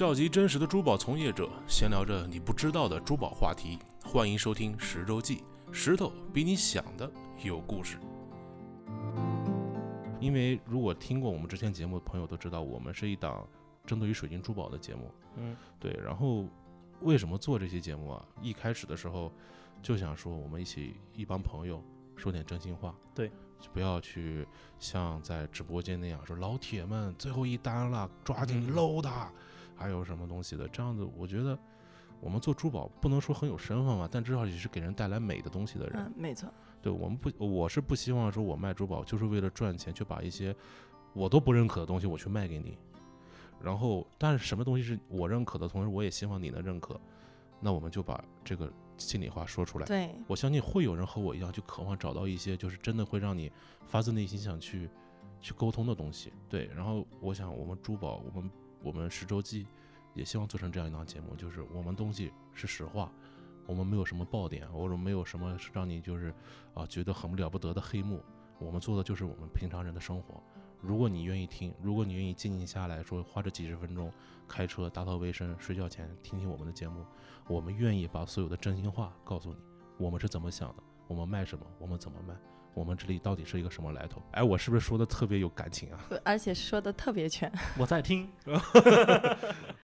召集真实的珠宝从业者，闲聊着你不知道的珠宝话题。欢迎收听《石周记》，石头比你想的有故事。因为如果听过我们之前节目的朋友都知道，我们是一档针对于水晶珠宝的节目。嗯，对。然后为什么做这些节目啊？一开始的时候就想说，我们一起一帮朋友说点真心话。对，就不要去像在直播间那样说老铁们最后一单了，抓紧嗯搂它。还有什么东西的？这样子，我觉得我们做珠宝不能说很有身份嘛，但至少也是给人带来美的东西的人。嗯，没错，对我们不，我是不希望说我卖珠宝就是为了赚钱，去把一些我都不认可的东西我去卖给你。然后，但是什么东西是我认可的，同时我也希望你能认可，那我们就把这个心里话说出来。对，我相信会有人和我一样，就渴望找到一些就是真的会让你发自内心想去去沟通的东西。对，然后我想我们珠宝，我们我们十周记也希望做成这样一档节目，就是我们东西是实话，我们没有什么爆点，或者没有什么让你就是啊觉得很了不得的黑幕，我们做的就是我们平常人的生活。如果你愿意听，如果你愿意静静下来说，花这几十分钟开车打扫卫生、睡觉前听听我们的节目，我们愿意把所有的真心话告诉你，我们是怎么想的，我们卖什么，我们怎么卖，我们这里到底是一个什么来头？哎，我是不是说的特别有感情啊？而且说的特别全。我在听。